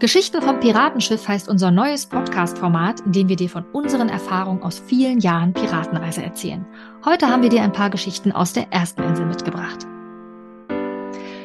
Geschichten vom Piratenschiff heißt unser neues Podcast-Format, in dem wir dir von unseren Erfahrungen aus vielen Jahren Piratenreise erzählen. Heute haben wir dir ein paar Geschichten aus der ersten Insel mitgebracht.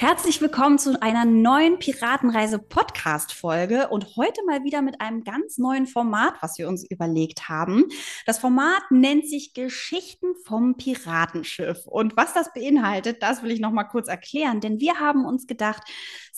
Herzlich willkommen zu einer neuen Piratenreise-Podcast-Folge und heute mal wieder mit einem ganz neuen Format, was wir uns überlegt haben. Das Format nennt sich Geschichten vom Piratenschiff. Und was das beinhaltet, das will ich noch mal kurz erklären, denn wir haben uns gedacht,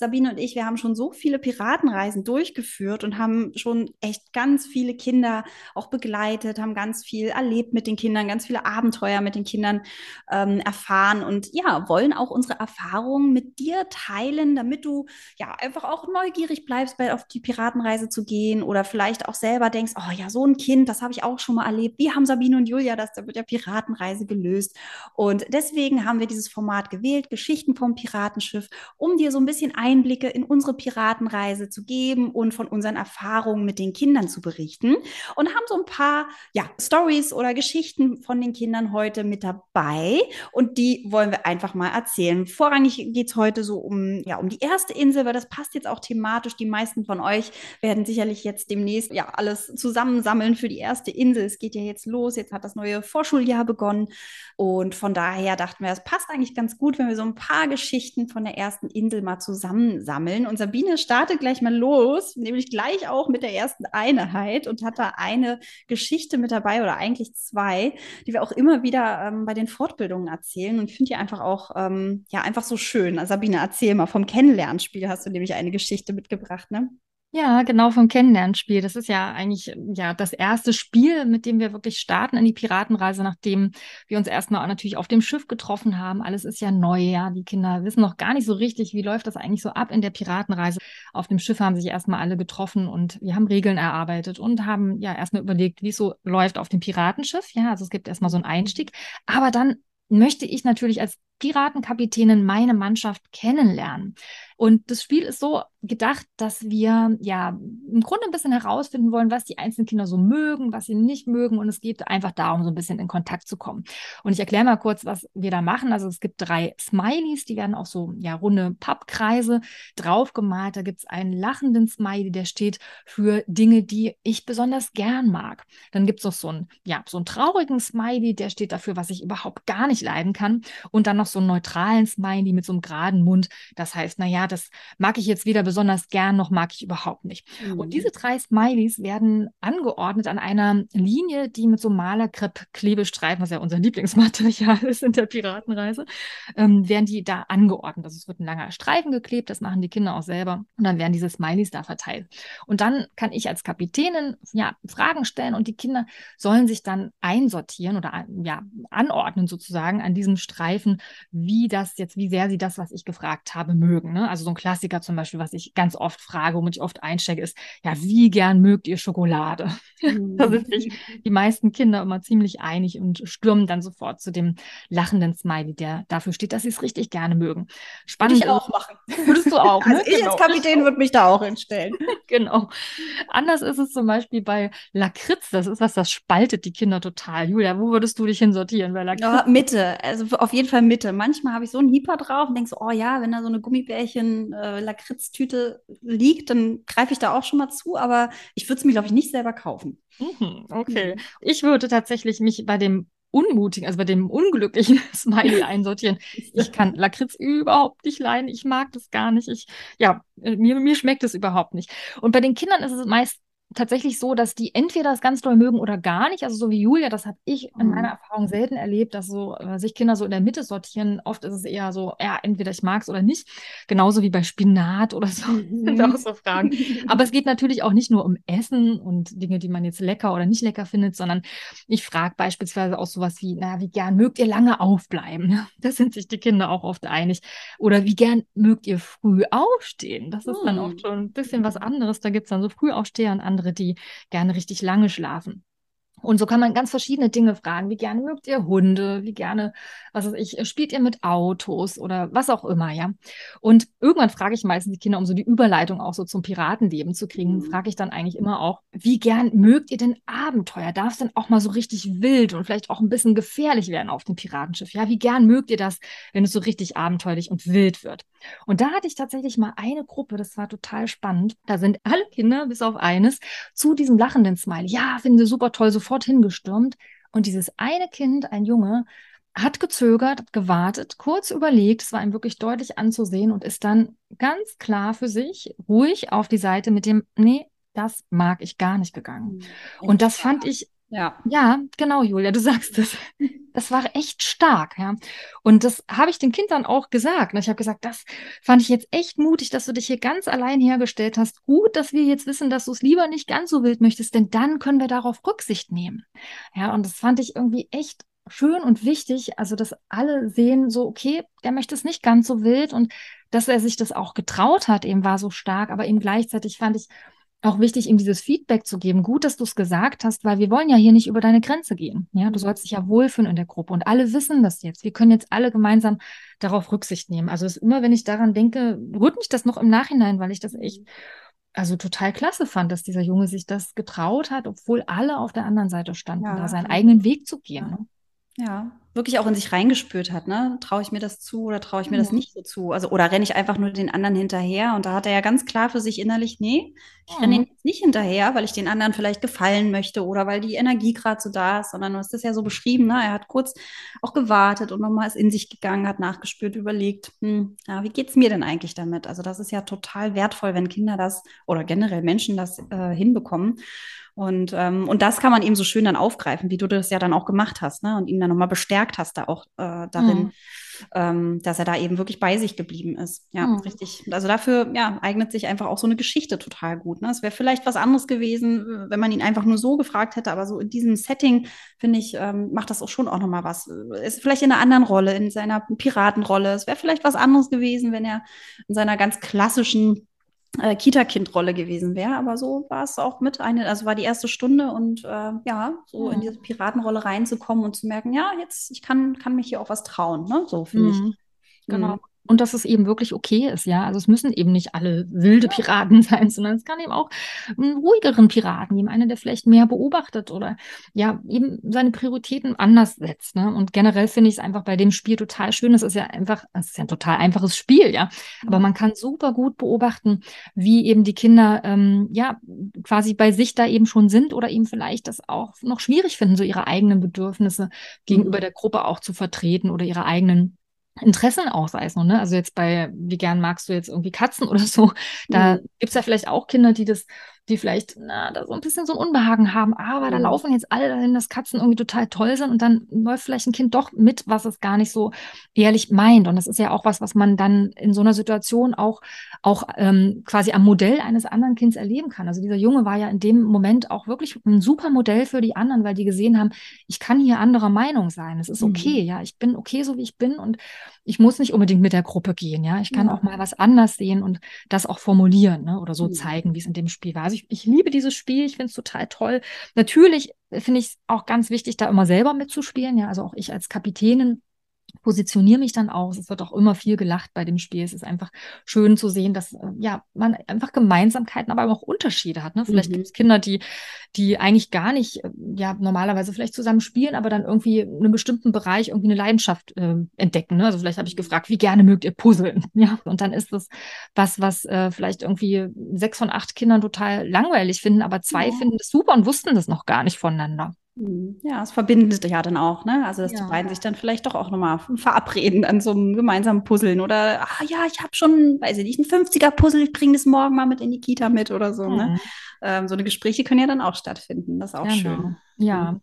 Sabine und ich, wir haben schon so viele Piratenreisen durchgeführt und haben schon echt ganz viele Kinder auch begleitet, haben ganz viel erlebt mit den Kindern, ganz viele Abenteuer mit den Kindern ähm, erfahren und ja, wollen auch unsere Erfahrungen mit dir teilen, damit du ja einfach auch neugierig bleibst, bei, auf die Piratenreise zu gehen oder vielleicht auch selber denkst, oh ja, so ein Kind, das habe ich auch schon mal erlebt. Wie haben Sabine und Julia das mit der Piratenreise gelöst? Und deswegen haben wir dieses Format gewählt, Geschichten vom Piratenschiff, um dir so ein bisschen Einblicke in unsere Piratenreise zu geben und von unseren Erfahrungen mit den Kindern zu berichten und haben so ein paar ja, Stories oder Geschichten von den Kindern heute mit dabei und die wollen wir einfach mal erzählen. Vorrangig geht es heute so um, ja, um die erste Insel, weil das passt jetzt auch thematisch. Die meisten von euch werden sicherlich jetzt demnächst ja alles zusammensammeln für die erste Insel. Es geht ja jetzt los, jetzt hat das neue Vorschuljahr begonnen. Und von daher dachten wir, es passt eigentlich ganz gut, wenn wir so ein paar Geschichten von der ersten Insel mal zusammensammeln. Und Sabine startet gleich mal los, nämlich gleich auch mit der ersten Einheit und hat da eine Geschichte mit dabei oder eigentlich zwei, die wir auch immer wieder ähm, bei den Fortbildungen erzählen. Und ich finde die einfach auch, ähm, ja, einfach so schön. Sabine, erzähl mal, vom Kennenlernspiel hast du nämlich eine Geschichte mitgebracht, ne? Ja, genau vom Kennenlernspiel. Das ist ja eigentlich ja das erste Spiel, mit dem wir wirklich starten in die Piratenreise, nachdem wir uns erstmal natürlich auf dem Schiff getroffen haben. Alles ist ja neu, ja. Die Kinder wissen noch gar nicht so richtig, wie läuft das eigentlich so ab in der Piratenreise. Auf dem Schiff haben sich erstmal alle getroffen und wir haben Regeln erarbeitet und haben ja erstmal überlegt, wie es so läuft auf dem Piratenschiff. Ja, also es gibt erstmal so einen Einstieg. Aber dann möchte ich natürlich als Piratenkapitänin meine Mannschaft kennenlernen. Und das Spiel ist so gedacht, dass wir ja im Grunde ein bisschen herausfinden wollen, was die einzelnen Kinder so mögen, was sie nicht mögen. Und es geht einfach darum, so ein bisschen in Kontakt zu kommen. Und ich erkläre mal kurz, was wir da machen. Also es gibt drei Smileys, die werden auch so ja runde Pappkreise draufgemalt. Da gibt es einen lachenden Smiley, der steht für Dinge, die ich besonders gern mag. Dann gibt es noch so einen, ja, so einen traurigen Smiley, der steht dafür, was ich überhaupt gar nicht leiden kann. Und dann noch so einen neutralen Smiley mit so einem geraden Mund. Das heißt, naja, das mag ich jetzt weder besonders gern, noch mag ich überhaupt nicht. Mhm. Und diese drei Smileys werden angeordnet an einer Linie, die mit so Malerkrepp-Klebestreifen, was ja unser Lieblingsmaterial ist in der Piratenreise, ähm, werden die da angeordnet. Also es wird ein langer Streifen geklebt, das machen die Kinder auch selber. Und dann werden diese Smileys da verteilt. Und dann kann ich als Kapitänin ja Fragen stellen und die Kinder sollen sich dann einsortieren oder ja anordnen sozusagen an diesem Streifen, wie das jetzt, wie sehr sie das, was ich gefragt habe, mögen. Ne? Also so ein Klassiker zum Beispiel, was ich ganz oft frage, womit ich oft einstecke, ist, ja, wie gern mögt ihr Schokolade? Mhm. da sind sich die meisten Kinder immer ziemlich einig und stürmen dann sofort zu dem lachenden Smiley, der dafür steht, dass sie es richtig gerne mögen. Spannend. Würde ich auch machen. Würdest du auch. Ne? Also ich genau. als Kapitän würde mich da auch hinstellen. genau. Anders ist es zum Beispiel bei Lakritz. Das ist was, das spaltet die Kinder total. Julia, wo würdest du dich hinsortieren bei Lakritz? Ja, Mitte. Also auf jeden Fall Mitte. Manchmal habe ich so einen Hieper drauf und denke so, oh ja, wenn da so eine Gummibärchen äh, liegt, dann greife ich da auch schon mal zu, aber ich würde es mir, glaube ich, nicht selber kaufen. Mhm, okay. Mhm. Ich würde tatsächlich mich bei dem unmutigen, also bei dem unglücklichen Smiley einsortieren. Ich kann Lakritz überhaupt nicht leiden. Ich mag das gar nicht. Ich, ja, äh, mir, mir schmeckt es überhaupt nicht. Und bei den Kindern ist es meist tatsächlich so, dass die entweder das ganz doll mögen oder gar nicht. Also so wie Julia, das habe ich in meiner mhm. Erfahrung selten erlebt, dass so äh, sich Kinder so in der Mitte sortieren. Oft ist es eher so, ja, entweder ich mag es oder nicht. Genauso wie bei Spinat oder so. Mhm. sind auch so Fragen. Aber es geht natürlich auch nicht nur um Essen und Dinge, die man jetzt lecker oder nicht lecker findet, sondern ich frage beispielsweise auch sowas wie, naja, wie gern mögt ihr lange aufbleiben? Da sind sich die Kinder auch oft einig. Oder wie gern mögt ihr früh aufstehen? Das ist dann oft hm. schon ein bisschen was anderes. Da gibt es dann so Frühaufsteher und andere, die gerne richtig lange schlafen. Und so kann man ganz verschiedene Dinge fragen. Wie gerne mögt ihr Hunde? Wie gerne, was weiß ich, spielt ihr mit Autos oder was auch immer, ja? Und irgendwann frage ich meistens die Kinder, um so die Überleitung auch so zum Piratenleben zu kriegen, mhm. frage ich dann eigentlich immer auch, wie gern mögt ihr denn Abenteuer? Darf es denn auch mal so richtig wild und vielleicht auch ein bisschen gefährlich werden auf dem Piratenschiff? Ja, wie gern mögt ihr das, wenn es so richtig abenteuerlich und wild wird? Und da hatte ich tatsächlich mal eine Gruppe, das war total spannend. Da sind alle Kinder, bis auf eines, zu diesem lachenden Smile. Ja, finden sie super toll, sofort sofort hingestürmt. Und dieses eine Kind, ein Junge, hat gezögert, hat gewartet, kurz überlegt, es war ihm wirklich deutlich anzusehen und ist dann ganz klar für sich ruhig auf die Seite mit dem, nee, das mag ich gar nicht gegangen. Hm, und das fand ich ja. Ja, genau, Julia, du sagst es. Das war echt stark, ja. Und das habe ich den Kindern auch gesagt. Ich habe gesagt, das fand ich jetzt echt mutig, dass du dich hier ganz allein hergestellt hast. Gut, dass wir jetzt wissen, dass du es lieber nicht ganz so wild möchtest, denn dann können wir darauf Rücksicht nehmen. Ja, und das fand ich irgendwie echt schön und wichtig, also dass alle sehen, so, okay, der möchte es nicht ganz so wild und dass er sich das auch getraut hat, eben war so stark, aber eben gleichzeitig fand ich, auch wichtig, ihm dieses Feedback zu geben. Gut, dass du es gesagt hast, weil wir wollen ja hier nicht über deine Grenze gehen. Ja, du sollst dich ja wohlfühlen in der Gruppe und alle wissen das jetzt. Wir können jetzt alle gemeinsam darauf Rücksicht nehmen. Also es ist immer, wenn ich daran denke, rührt mich das noch im Nachhinein, weil ich das echt also total klasse fand, dass dieser Junge sich das getraut hat, obwohl alle auf der anderen Seite standen, ja, da seinen eigenen Weg zu gehen. Ja. Ne? Ja, wirklich auch in sich reingespürt hat, ne? Traue ich mir das zu oder traue ich mir mhm. das nicht so zu? Also, oder renne ich einfach nur den anderen hinterher? Und da hat er ja ganz klar für sich innerlich, nee, ich mhm. renne ihn jetzt nicht hinterher, weil ich den anderen vielleicht gefallen möchte oder weil die Energie gerade so da ist, sondern du hast das ja so beschrieben, ne? Er hat kurz auch gewartet und nochmal ist in sich gegangen, hat nachgespürt, überlegt, hm, ja, wie geht's mir denn eigentlich damit? Also, das ist ja total wertvoll, wenn Kinder das oder generell Menschen das äh, hinbekommen. Und, ähm, und das kann man eben so schön dann aufgreifen, wie du das ja dann auch gemacht hast, ne? Und ihn dann nochmal bestärkt hast da auch äh, darin, mhm. ähm, dass er da eben wirklich bei sich geblieben ist. Ja, mhm. richtig. Also dafür ja, eignet sich einfach auch so eine Geschichte total gut. Ne? Es wäre vielleicht was anderes gewesen, wenn man ihn einfach nur so gefragt hätte, aber so in diesem Setting, finde ich, ähm, macht das auch schon auch nochmal was. Ist vielleicht in einer anderen Rolle, in seiner Piratenrolle. Es wäre vielleicht was anderes gewesen, wenn er in seiner ganz klassischen äh, Kita-Kind-Rolle gewesen wäre. Aber so war es auch mit eine, also war die erste Stunde und äh, ja, so mhm. in diese Piratenrolle reinzukommen und zu merken, ja, jetzt, ich kann, kann mich hier auch was trauen, ne? So finde mhm. ich. Genau. Mhm und dass es eben wirklich okay ist, ja. Also es müssen eben nicht alle wilde Piraten sein, sondern es kann eben auch einen ruhigeren Piraten geben, einer, der vielleicht mehr beobachtet oder ja, eben seine Prioritäten anders setzt. Ne? Und generell finde ich es einfach bei dem Spiel total schön. Es ist ja einfach, es ist ja ein total einfaches Spiel, ja. Aber man kann super gut beobachten, wie eben die Kinder ähm, ja quasi bei sich da eben schon sind oder eben vielleicht das auch noch schwierig finden, so ihre eigenen Bedürfnisse gegenüber mhm. der Gruppe auch zu vertreten oder ihre eigenen Interessen auch, sei es noch, ne? Also jetzt bei, wie gern magst du jetzt irgendwie Katzen oder so, da mhm. gibt es ja vielleicht auch Kinder, die das die vielleicht na, da so ein bisschen so ein Unbehagen haben, aber mhm. da laufen jetzt alle dahin, dass Katzen irgendwie total toll sind und dann läuft vielleicht ein Kind doch mit, was es gar nicht so ehrlich meint. Und das ist ja auch was, was man dann in so einer Situation auch, auch ähm, quasi am Modell eines anderen Kindes erleben kann. Also dieser Junge war ja in dem Moment auch wirklich ein super Modell für die anderen, weil die gesehen haben, ich kann hier anderer Meinung sein. Es ist okay, mhm. ja, ich bin okay, so wie ich bin und ich muss nicht unbedingt mit der Gruppe gehen, ja. Ich kann ja. auch mal was anders sehen und das auch formulieren ne? oder so mhm. zeigen, wie es in dem Spiel war. Also ich, ich liebe dieses Spiel, ich finde es total toll. Natürlich finde ich es auch ganz wichtig, da immer selber mitzuspielen, ja. Also auch ich als Kapitänin positioniere mich dann aus. Es wird auch immer viel gelacht bei dem Spiel. Es ist einfach schön zu sehen, dass äh, ja man einfach Gemeinsamkeiten, aber auch Unterschiede hat. Ne? Vielleicht mhm. gibt es Kinder, die, die eigentlich gar nicht, äh, ja, normalerweise vielleicht zusammen spielen, aber dann irgendwie in einem bestimmten Bereich irgendwie eine Leidenschaft äh, entdecken. Ne? Also vielleicht habe ich mhm. gefragt, wie gerne mögt ihr puzzeln? Ja, und dann ist es was, was äh, vielleicht irgendwie sechs von acht Kindern total langweilig finden, aber zwei ja. finden das super und wussten das noch gar nicht voneinander. Hm, ja, es verbindet ja dann auch, ne? Also, dass ja. die beiden sich dann vielleicht doch auch nochmal verabreden an so einem gemeinsamen Puzzeln oder, ah ja, ich habe schon, weiß ich nicht, ein 50er-Puzzle, ich bringe das morgen mal mit in die Kita mit oder so, ne? mhm. ne? Ähm, so eine Gespräche können ja dann auch stattfinden. Das ist auch genau. schön. Ja. Mhm.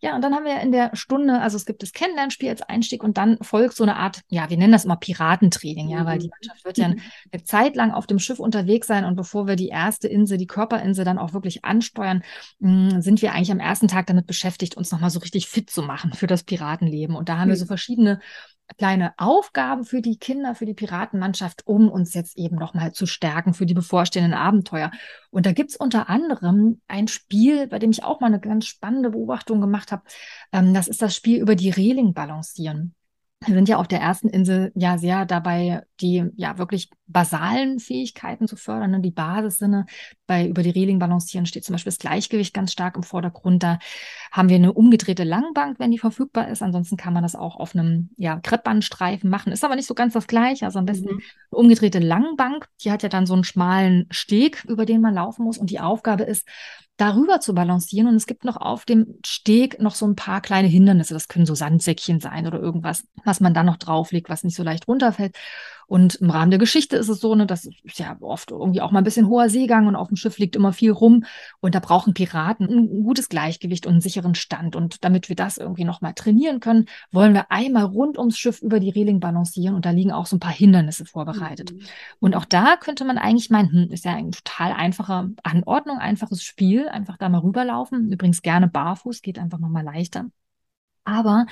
Ja, und dann haben wir in der Stunde, also es gibt das Kennenlernspiel als Einstieg und dann folgt so eine Art, ja, wir nennen das immer Piratentraining, ja, weil die mhm. Mannschaft wird ja eine Zeit lang auf dem Schiff unterwegs sein und bevor wir die erste Insel, die Körperinsel dann auch wirklich ansteuern, hm, sind wir eigentlich am ersten Tag damit beschäftigt, uns nochmal so richtig fit zu machen für das Piratenleben. Und da haben wir so verschiedene kleine Aufgaben für die Kinder, für die Piratenmannschaft, um uns jetzt eben nochmal zu stärken für die bevorstehenden Abenteuer. Und da gibt es unter anderem ein Spiel, bei dem ich auch mal eine ganz spannende Beobachtung gemacht habe. Ähm, das ist das Spiel über die Reling balancieren. Wir sind ja auf der ersten Insel ja sehr dabei, die ja wirklich basalen Fähigkeiten zu fördern, ne? die Basissinne. Bei über die Reling balancieren steht zum Beispiel das Gleichgewicht ganz stark im Vordergrund. Da haben wir eine umgedrehte Langbank, wenn die verfügbar ist. Ansonsten kann man das auch auf einem ja, Kreppbandstreifen machen. Ist aber nicht so ganz das Gleiche. Also am besten mhm. eine umgedrehte Langbank. Die hat ja dann so einen schmalen Steg, über den man laufen muss. Und die Aufgabe ist, darüber zu balancieren. Und es gibt noch auf dem Steg noch so ein paar kleine Hindernisse. Das können so Sandsäckchen sein oder irgendwas, was man dann noch drauflegt, was nicht so leicht runterfällt. Und im Rahmen der Geschichte ist es so, ne, das ist ja oft irgendwie auch mal ein bisschen hoher Seegang und auf dem Schiff liegt immer viel rum. Und da brauchen Piraten ein gutes Gleichgewicht und einen sicheren Stand. Und damit wir das irgendwie nochmal trainieren können, wollen wir einmal rund ums Schiff über die Reling balancieren. Und da liegen auch so ein paar Hindernisse vorbereitet. Mhm. Und auch da könnte man eigentlich meinen, hm, ist ja eine total einfache Anordnung, einfaches Spiel. Einfach da mal rüberlaufen. Übrigens gerne barfuß, geht einfach nochmal leichter. Aber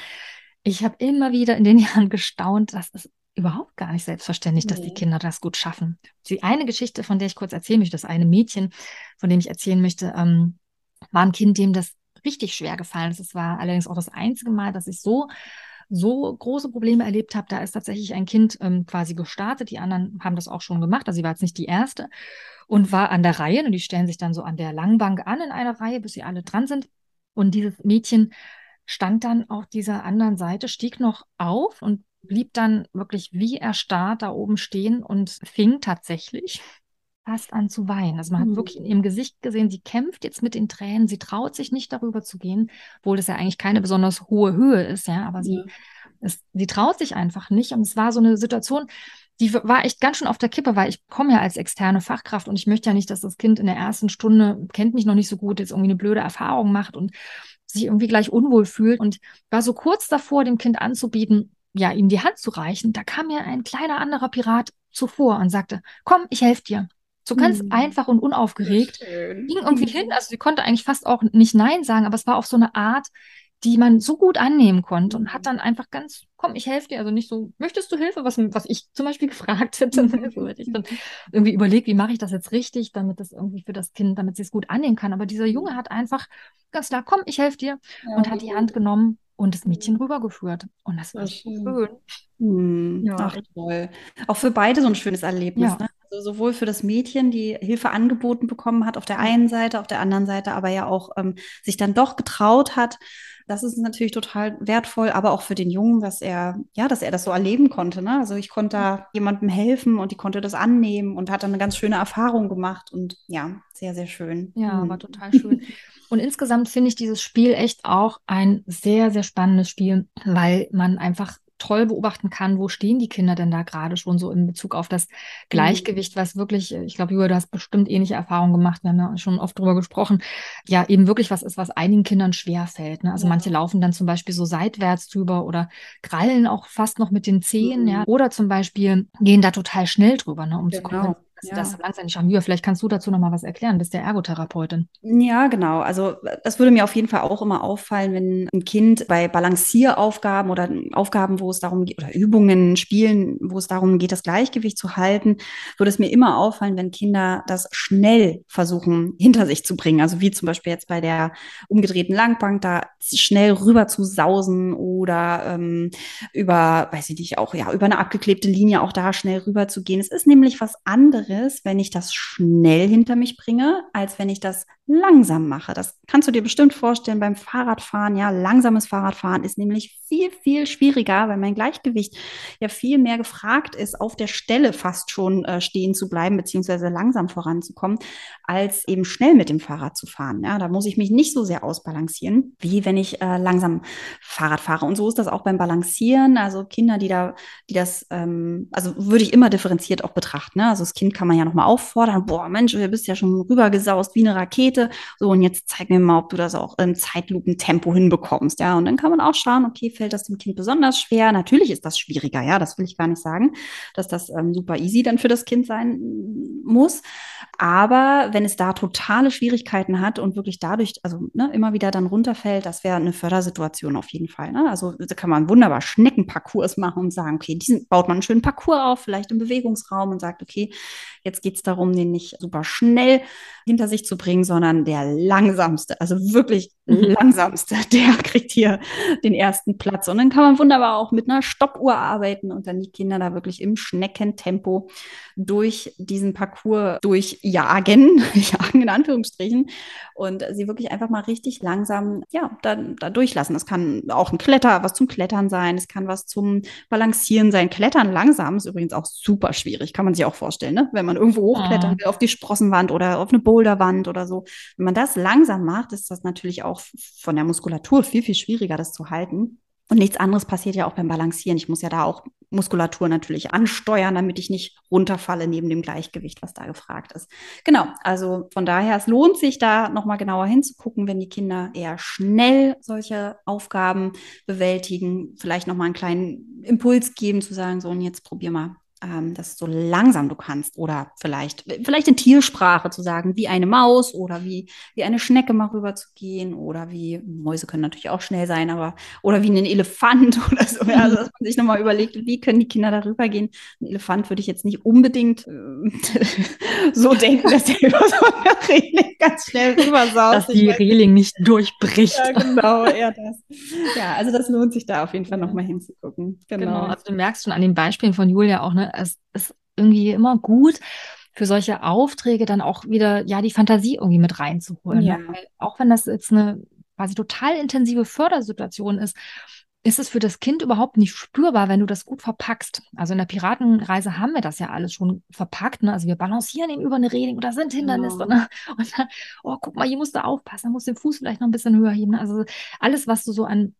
ich habe immer wieder in den Jahren gestaunt, dass es überhaupt gar nicht selbstverständlich, nee. dass die Kinder das gut schaffen. Die eine Geschichte, von der ich kurz erzählen möchte, das eine Mädchen, von dem ich erzählen möchte, ähm, war ein Kind, dem das richtig schwer gefallen ist. Es war allerdings auch das einzige Mal, dass ich so so große Probleme erlebt habe. Da ist tatsächlich ein Kind ähm, quasi gestartet. Die anderen haben das auch schon gemacht. Also sie war jetzt nicht die erste und war an der Reihe. Und die stellen sich dann so an der Langbank an in einer Reihe, bis sie alle dran sind. Und dieses Mädchen stand dann auf dieser anderen Seite, stieg noch auf und blieb dann wirklich wie erstarrt da oben stehen und fing tatsächlich fast an zu weinen. Also man hat mhm. wirklich in ihrem Gesicht gesehen, sie kämpft jetzt mit den Tränen, sie traut sich nicht darüber zu gehen, obwohl das ja eigentlich keine besonders hohe Höhe ist, ja, aber sie, es, sie traut sich einfach nicht. Und es war so eine Situation, die war echt ganz schön auf der Kippe, weil ich komme ja als externe Fachkraft und ich möchte ja nicht, dass das Kind in der ersten Stunde, kennt mich noch nicht so gut, jetzt irgendwie eine blöde Erfahrung macht und sich irgendwie gleich unwohl fühlt und war so kurz davor, dem Kind anzubieten, ja, ihm die Hand zu reichen, da kam mir ein kleiner anderer Pirat zuvor und sagte, komm, ich helfe dir. So ganz mhm. einfach und unaufgeregt. Ging irgendwie hin, also sie konnte eigentlich fast auch nicht Nein sagen, aber es war auf so eine Art, die man so gut annehmen konnte und hat dann einfach ganz, komm, ich helfe dir. Also nicht so, möchtest du Hilfe, was, was ich zum Beispiel gefragt hätte. Mhm. so hätte ich dann irgendwie überlegt, wie mache ich das jetzt richtig, damit das irgendwie für das Kind, damit sie es gut annehmen kann. Aber dieser Junge hat einfach ganz klar, komm, ich helfe dir ja, und hat die Hand genommen und das Mädchen rübergeführt. Und das war schön. schön. Hm. Ja. Ach, toll. Auch für beide so ein schönes Erlebnis. Ja. Ne? Also sowohl für das Mädchen, die Hilfe angeboten bekommen hat auf der einen Seite, auf der anderen Seite aber ja auch ähm, sich dann doch getraut hat. Das ist natürlich total wertvoll, aber auch für den Jungen, dass er, ja, dass er das so erleben konnte. Ne? Also ich konnte da jemandem helfen und die konnte das annehmen und hat dann eine ganz schöne Erfahrung gemacht und ja, sehr, sehr schön. Ja, mhm. war total schön. Und insgesamt finde ich dieses Spiel echt auch ein sehr, sehr spannendes Spiel, weil man einfach toll beobachten kann, wo stehen die Kinder denn da gerade schon so in Bezug auf das mhm. Gleichgewicht, was wirklich, ich glaube, Julia, du hast bestimmt ähnliche Erfahrungen gemacht, wir haben ja schon oft drüber gesprochen, ja, eben wirklich was ist, was einigen Kindern schwer fällt. Ne? Also ja. manche laufen dann zum Beispiel so seitwärts drüber oder krallen auch fast noch mit den Zehen, mhm. ja, oder zum Beispiel gehen da total schnell drüber, ne, um genau. zu kompensieren dass ja. das langsam haben. Vielleicht kannst du dazu noch mal was erklären, bist der Ergotherapeutin. Ja, genau. Also das würde mir auf jeden Fall auch immer auffallen, wenn ein Kind bei Balancieraufgaben oder Aufgaben, wo es darum geht, oder Übungen, Spielen, wo es darum geht, das Gleichgewicht zu halten, würde es mir immer auffallen, wenn Kinder das schnell versuchen, hinter sich zu bringen. Also wie zum Beispiel jetzt bei der umgedrehten Langbank, da schnell rüber zu sausen oder ähm, über, weiß ich nicht, auch ja, über eine abgeklebte Linie auch da schnell rüber zu gehen. Es ist nämlich was anderes anderes, wenn ich das schnell hinter mich bringe, als wenn ich das langsam mache. Das kannst du dir bestimmt vorstellen beim Fahrradfahren. Ja, langsames Fahrradfahren ist nämlich viel, viel schwieriger, weil mein Gleichgewicht ja viel mehr gefragt ist, auf der Stelle fast schon äh, stehen zu bleiben, beziehungsweise langsam voranzukommen, als eben schnell mit dem Fahrrad zu fahren. Ja, da muss ich mich nicht so sehr ausbalancieren, wie wenn ich äh, langsam Fahrrad fahre. Und so ist das auch beim Balancieren. Also Kinder, die da, die das, ähm, also würde ich immer differenziert auch betrachten. Ne? Also das Kind kann man ja nochmal auffordern, boah, Mensch, du bist ja schon rübergesaust wie eine Rakete. So, und jetzt zeig mir mal, ob du das auch im Zeitlupentempo hinbekommst. Ja, und dann kann man auch schauen, okay, fällt das dem Kind besonders schwer? Natürlich ist das schwieriger, ja, das will ich gar nicht sagen, dass das ähm, super easy dann für das Kind sein muss. Aber wenn es da totale Schwierigkeiten hat und wirklich dadurch, also ne, immer wieder dann runterfällt, das wäre eine Fördersituation auf jeden Fall. Ne? Also da kann man wunderbar Schneckenparcours machen und sagen, okay, diesen baut man einen schönen Parcours auf, vielleicht im Bewegungsraum und sagt, okay, jetzt geht es darum, den nicht super schnell hinter sich zu bringen, sondern der langsamste, also wirklich mhm. langsamste, der kriegt hier den ersten Platz. Und dann kann man wunderbar auch mit einer Stoppuhr arbeiten und dann die Kinder da wirklich im Schneckentempo durch diesen Parcours durchjagen, jagen in Anführungsstrichen, und sie wirklich einfach mal richtig langsam, ja, da, da durchlassen. Das kann auch ein Kletter, was zum Klettern sein, es kann was zum Balancieren sein. Klettern langsam ist übrigens auch super schwierig, kann man sich auch vorstellen, ne? wenn man irgendwo hochklettern ah. will, auf die Sprossenwand oder auf eine Boulderwand oder so. Wenn man das langsam macht, ist das natürlich auch von der Muskulatur viel, viel schwieriger, das zu halten. Und nichts anderes passiert ja auch beim Balancieren. Ich muss ja da auch Muskulatur natürlich ansteuern, damit ich nicht runterfalle neben dem Gleichgewicht, was da gefragt ist. Genau, also von daher, es lohnt sich da nochmal genauer hinzugucken, wenn die Kinder eher schnell solche Aufgaben bewältigen, vielleicht nochmal einen kleinen Impuls geben, zu sagen, so, und jetzt probier mal ähm, das so langsam du kannst oder vielleicht, vielleicht in Tiersprache zu sagen, wie eine Maus oder wie, wie eine Schnecke mal rüber zu gehen oder wie, Mäuse können natürlich auch schnell sein, aber oder wie ein Elefant oder so. Ja, also, dass man sich nochmal überlegt, wie können die Kinder darüber gehen. Ein Elefant würde ich jetzt nicht unbedingt äh, so denken, dass der über so eine Reling ganz schnell rüber saust. Dass die Reling nicht durchbricht. Ja, genau, eher das. Ja, also das lohnt sich da auf jeden Fall nochmal hinzugucken. Genau. genau. Also du merkst schon an den Beispielen von Julia auch, ne, es ist irgendwie immer gut, für solche Aufträge dann auch wieder ja die Fantasie irgendwie mit reinzuholen. Ne? Ja. Weil auch wenn das jetzt eine quasi total intensive Fördersituation ist, ist es für das Kind überhaupt nicht spürbar, wenn du das gut verpackst. Also in der Piratenreise haben wir das ja alles schon verpackt. Ne? Also wir balancieren eben über eine Reling oder sind Hindernisse. Ja. Ne? Und dann, oh, guck mal, hier musst du aufpassen, dann musst du den Fuß vielleicht noch ein bisschen höher heben. Ne? Also alles, was du so an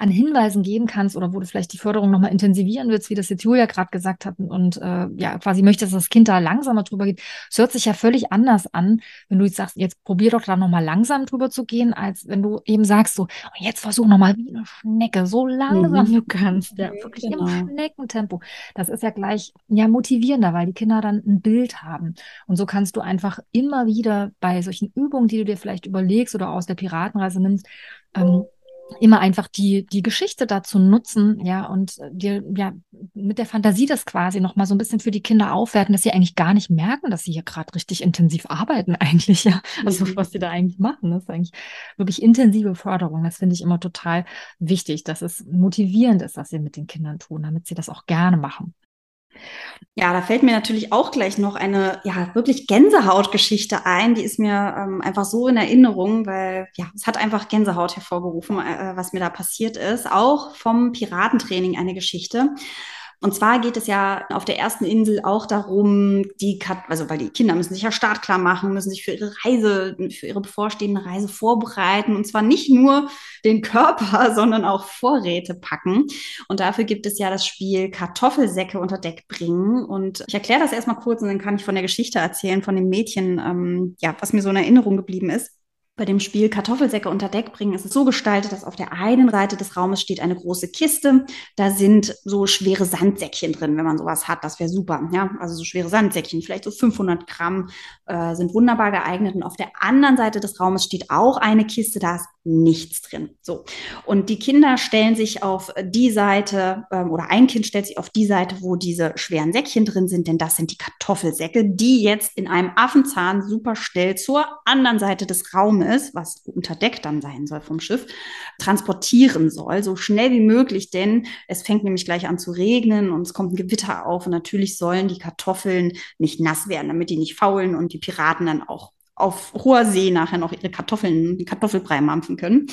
an Hinweisen geben kannst oder wo du vielleicht die Förderung nochmal intensivieren willst, wie das jetzt Julia gerade gesagt hat und äh, ja quasi möchtest, dass das Kind da langsamer drüber geht. Es hört sich ja völlig anders an, wenn du jetzt sagst, jetzt probier doch da nochmal langsam drüber zu gehen, als wenn du eben sagst so, oh, jetzt versuch nochmal wie eine Schnecke, so langsam mhm. du kannst, ja, wirklich genau. im Schneckentempo. Das ist ja gleich ja motivierender, weil die Kinder dann ein Bild haben. Und so kannst du einfach immer wieder bei solchen Übungen, die du dir vielleicht überlegst oder aus der Piratenreise nimmst, ähm, immer einfach die, die Geschichte dazu nutzen, ja, und dir, ja, mit der Fantasie das quasi nochmal so ein bisschen für die Kinder aufwerten, dass sie eigentlich gar nicht merken, dass sie hier gerade richtig intensiv arbeiten, eigentlich, ja. Also, mhm. was sie da eigentlich machen, das ist eigentlich wirklich intensive Förderung. Das finde ich immer total wichtig, dass es motivierend ist, was sie mit den Kindern tun, damit sie das auch gerne machen. Ja, da fällt mir natürlich auch gleich noch eine ja wirklich Gänsehautgeschichte ein. Die ist mir ähm, einfach so in Erinnerung, weil ja, es hat einfach Gänsehaut hervorgerufen, äh, was mir da passiert ist. Auch vom Piratentraining eine Geschichte. Und zwar geht es ja auf der ersten Insel auch darum, die, also weil die Kinder müssen sich ja startklar machen, müssen sich für ihre Reise, für ihre bevorstehende Reise vorbereiten. Und zwar nicht nur den Körper, sondern auch Vorräte packen. Und dafür gibt es ja das Spiel Kartoffelsäcke unter Deck bringen. Und ich erkläre das erstmal kurz und dann kann ich von der Geschichte erzählen, von dem Mädchen, ähm, ja, was mir so in Erinnerung geblieben ist bei dem Spiel Kartoffelsäcke unter Deck bringen ist es so gestaltet, dass auf der einen Seite des Raumes steht eine große Kiste. Da sind so schwere Sandsäckchen drin, wenn man sowas hat. Das wäre super. Ja, also so schwere Sandsäckchen, vielleicht so 500 Gramm, äh, sind wunderbar geeignet. Und auf der anderen Seite des Raumes steht auch eine Kiste. Da ist nichts drin. So. Und die Kinder stellen sich auf die Seite, ähm, oder ein Kind stellt sich auf die Seite, wo diese schweren Säckchen drin sind, denn das sind die Kartoffelsäcke, die jetzt in einem Affenzahn super schnell zur anderen Seite des Raumes, was unter Deck dann sein soll vom Schiff, transportieren soll, so schnell wie möglich, denn es fängt nämlich gleich an zu regnen und es kommt ein Gewitter auf und natürlich sollen die Kartoffeln nicht nass werden, damit die nicht faulen und die Piraten dann auch auf hoher See nachher noch ihre Kartoffeln, die Kartoffelbrei mampfen können.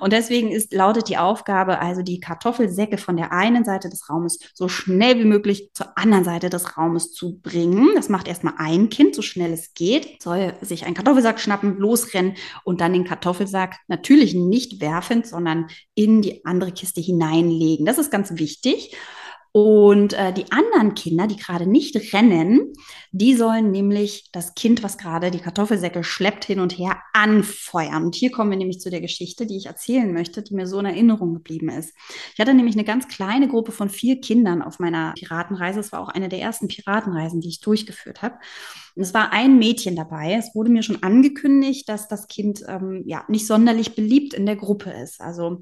Und deswegen ist, lautet die Aufgabe, also die Kartoffelsäcke von der einen Seite des Raumes so schnell wie möglich zur anderen Seite des Raumes zu bringen. Das macht erstmal ein Kind, so schnell es geht, soll sich einen Kartoffelsack schnappen, losrennen und dann den Kartoffelsack natürlich nicht werfend, sondern in die andere Kiste hineinlegen. Das ist ganz wichtig. Und äh, die anderen Kinder, die gerade nicht rennen, die sollen nämlich das Kind, was gerade die Kartoffelsäcke schleppt, hin und her anfeuern. Und hier kommen wir nämlich zu der Geschichte, die ich erzählen möchte, die mir so in Erinnerung geblieben ist. Ich hatte nämlich eine ganz kleine Gruppe von vier Kindern auf meiner Piratenreise. Es war auch eine der ersten Piratenreisen, die ich durchgeführt habe. Und es war ein Mädchen dabei. Es wurde mir schon angekündigt, dass das Kind ähm, ja nicht sonderlich beliebt in der Gruppe ist. Also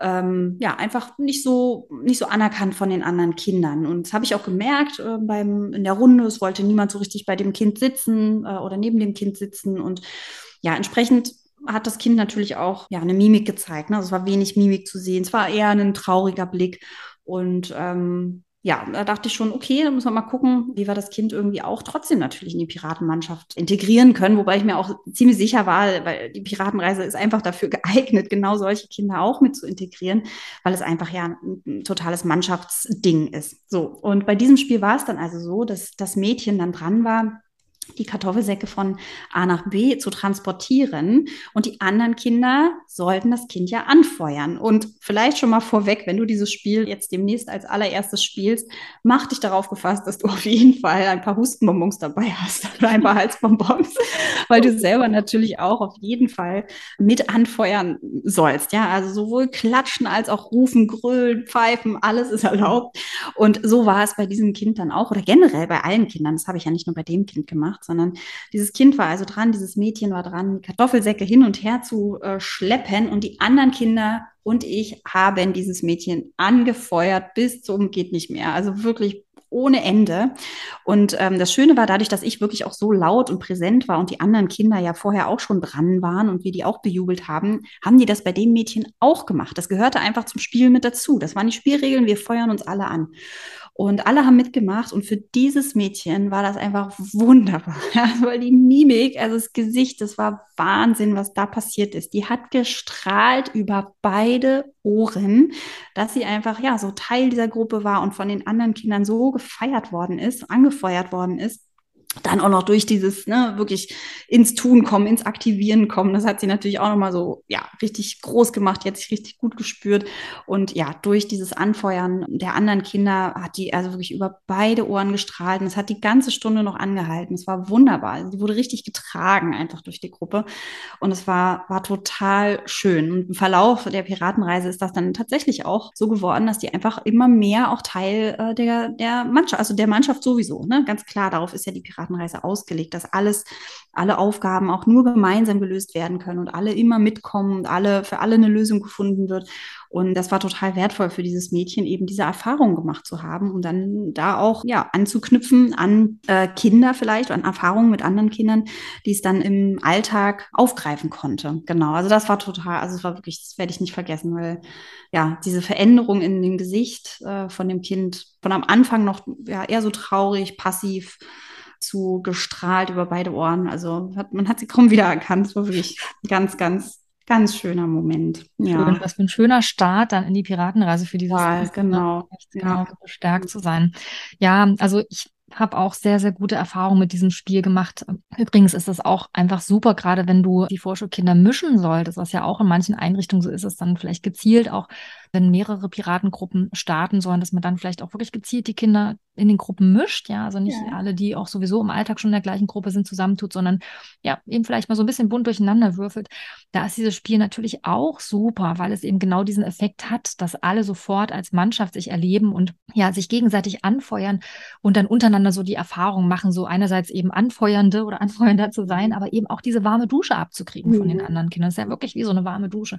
ähm, ja, einfach nicht so, nicht so anerkannt von den anderen Kindern. Und das habe ich auch gemerkt äh, beim, in der Runde. Es wollte niemand so richtig bei dem Kind sitzen äh, oder neben dem Kind sitzen. Und ja, entsprechend hat das Kind natürlich auch ja, eine Mimik gezeigt. Ne? Also es war wenig Mimik zu sehen. Es war eher ein trauriger Blick. Und ähm, ja, da dachte ich schon, okay, da müssen wir mal gucken, wie wir das Kind irgendwie auch trotzdem natürlich in die Piratenmannschaft integrieren können. Wobei ich mir auch ziemlich sicher war, weil die Piratenreise ist einfach dafür geeignet, genau solche Kinder auch mit zu integrieren, weil es einfach ja ein totales Mannschaftsding ist. So. Und bei diesem Spiel war es dann also so, dass das Mädchen dann dran war, die Kartoffelsäcke von A nach B zu transportieren. Und die anderen Kinder sollten das Kind ja anfeuern. Und vielleicht schon mal vorweg, wenn du dieses Spiel jetzt demnächst als allererstes spielst, mach dich darauf gefasst, dass du auf jeden Fall ein paar Hustenbonbons dabei hast oder ein paar Halsbonbons, weil du selber natürlich auch auf jeden Fall mit anfeuern sollst. Ja, also sowohl klatschen als auch rufen, grölen, pfeifen, alles ist erlaubt. Und so war es bei diesem Kind dann auch oder generell bei allen Kindern. Das habe ich ja nicht nur bei dem Kind gemacht gemacht, sondern dieses Kind war also dran, dieses Mädchen war dran, Kartoffelsäcke hin und her zu äh, schleppen und die anderen Kinder und ich haben dieses Mädchen angefeuert bis zum geht nicht mehr. Also wirklich ohne Ende. Und ähm, das Schöne war dadurch, dass ich wirklich auch so laut und präsent war und die anderen Kinder ja vorher auch schon dran waren und wir die auch bejubelt haben, haben die das bei dem Mädchen auch gemacht. Das gehörte einfach zum Spiel mit dazu. Das waren die Spielregeln, wir feuern uns alle an. Und alle haben mitgemacht und für dieses Mädchen war das einfach wunderbar, ja, weil die Mimik, also das Gesicht, das war Wahnsinn, was da passiert ist. Die hat gestrahlt über beide Ohren, dass sie einfach ja so Teil dieser Gruppe war und von den anderen Kindern so gefeiert worden ist, angefeuert worden ist dann auch noch durch dieses ne, wirklich ins Tun kommen, ins Aktivieren kommen. Das hat sie natürlich auch nochmal so ja richtig groß gemacht, jetzt sich richtig gut gespürt. Und ja, durch dieses Anfeuern der anderen Kinder hat die also wirklich über beide Ohren gestrahlt. Und es hat die ganze Stunde noch angehalten. Es war wunderbar. Also sie wurde richtig getragen einfach durch die Gruppe. Und es war, war total schön. Und im Verlauf der Piratenreise ist das dann tatsächlich auch so geworden, dass die einfach immer mehr auch Teil äh, der, der Mannschaft, also der Mannschaft sowieso, ne? Ganz klar, darauf ist ja die Piratenreise ausgelegt, dass alles, alle Aufgaben auch nur gemeinsam gelöst werden können und alle immer mitkommen und alle, für alle eine Lösung gefunden wird. Und das war total wertvoll für dieses Mädchen, eben diese Erfahrung gemacht zu haben und dann da auch ja anzuknüpfen an äh, Kinder vielleicht, an Erfahrungen mit anderen Kindern, die es dann im Alltag aufgreifen konnte. Genau, also das war total, also es war wirklich, das werde ich nicht vergessen, weil ja diese Veränderung in dem Gesicht äh, von dem Kind von am Anfang noch ja eher so traurig, passiv zu gestrahlt über beide Ohren. Also hat, man hat sie kaum wieder erkannt. Es war wirklich ganz, ganz, ganz schöner Moment. Ja. Schön, was für ein schöner Start dann in die Piratenreise für dieses ja, genau. genau, ja. bestärkt zu sein. Ja, also ich habe auch sehr, sehr gute Erfahrungen mit diesem Spiel gemacht. Übrigens ist es auch einfach super, gerade wenn du die Vorschulkinder mischen solltest, was ja auch in manchen Einrichtungen so ist, es dann vielleicht gezielt auch, wenn mehrere Piratengruppen starten sollen, dass man dann vielleicht auch wirklich gezielt die Kinder in den Gruppen mischt, ja, also nicht ja. alle, die auch sowieso im Alltag schon in der gleichen Gruppe sind, zusammentut, sondern ja, eben vielleicht mal so ein bisschen bunt durcheinander würfelt. Da ist dieses Spiel natürlich auch super, weil es eben genau diesen Effekt hat, dass alle sofort als Mannschaft sich erleben und ja, sich gegenseitig anfeuern und dann untereinander so die Erfahrung machen, so einerseits eben anfeuernde oder anfeuernder zu sein, aber eben auch diese warme Dusche abzukriegen mhm. von den mhm. anderen Kindern. Das ist ja wirklich wie so eine warme Dusche.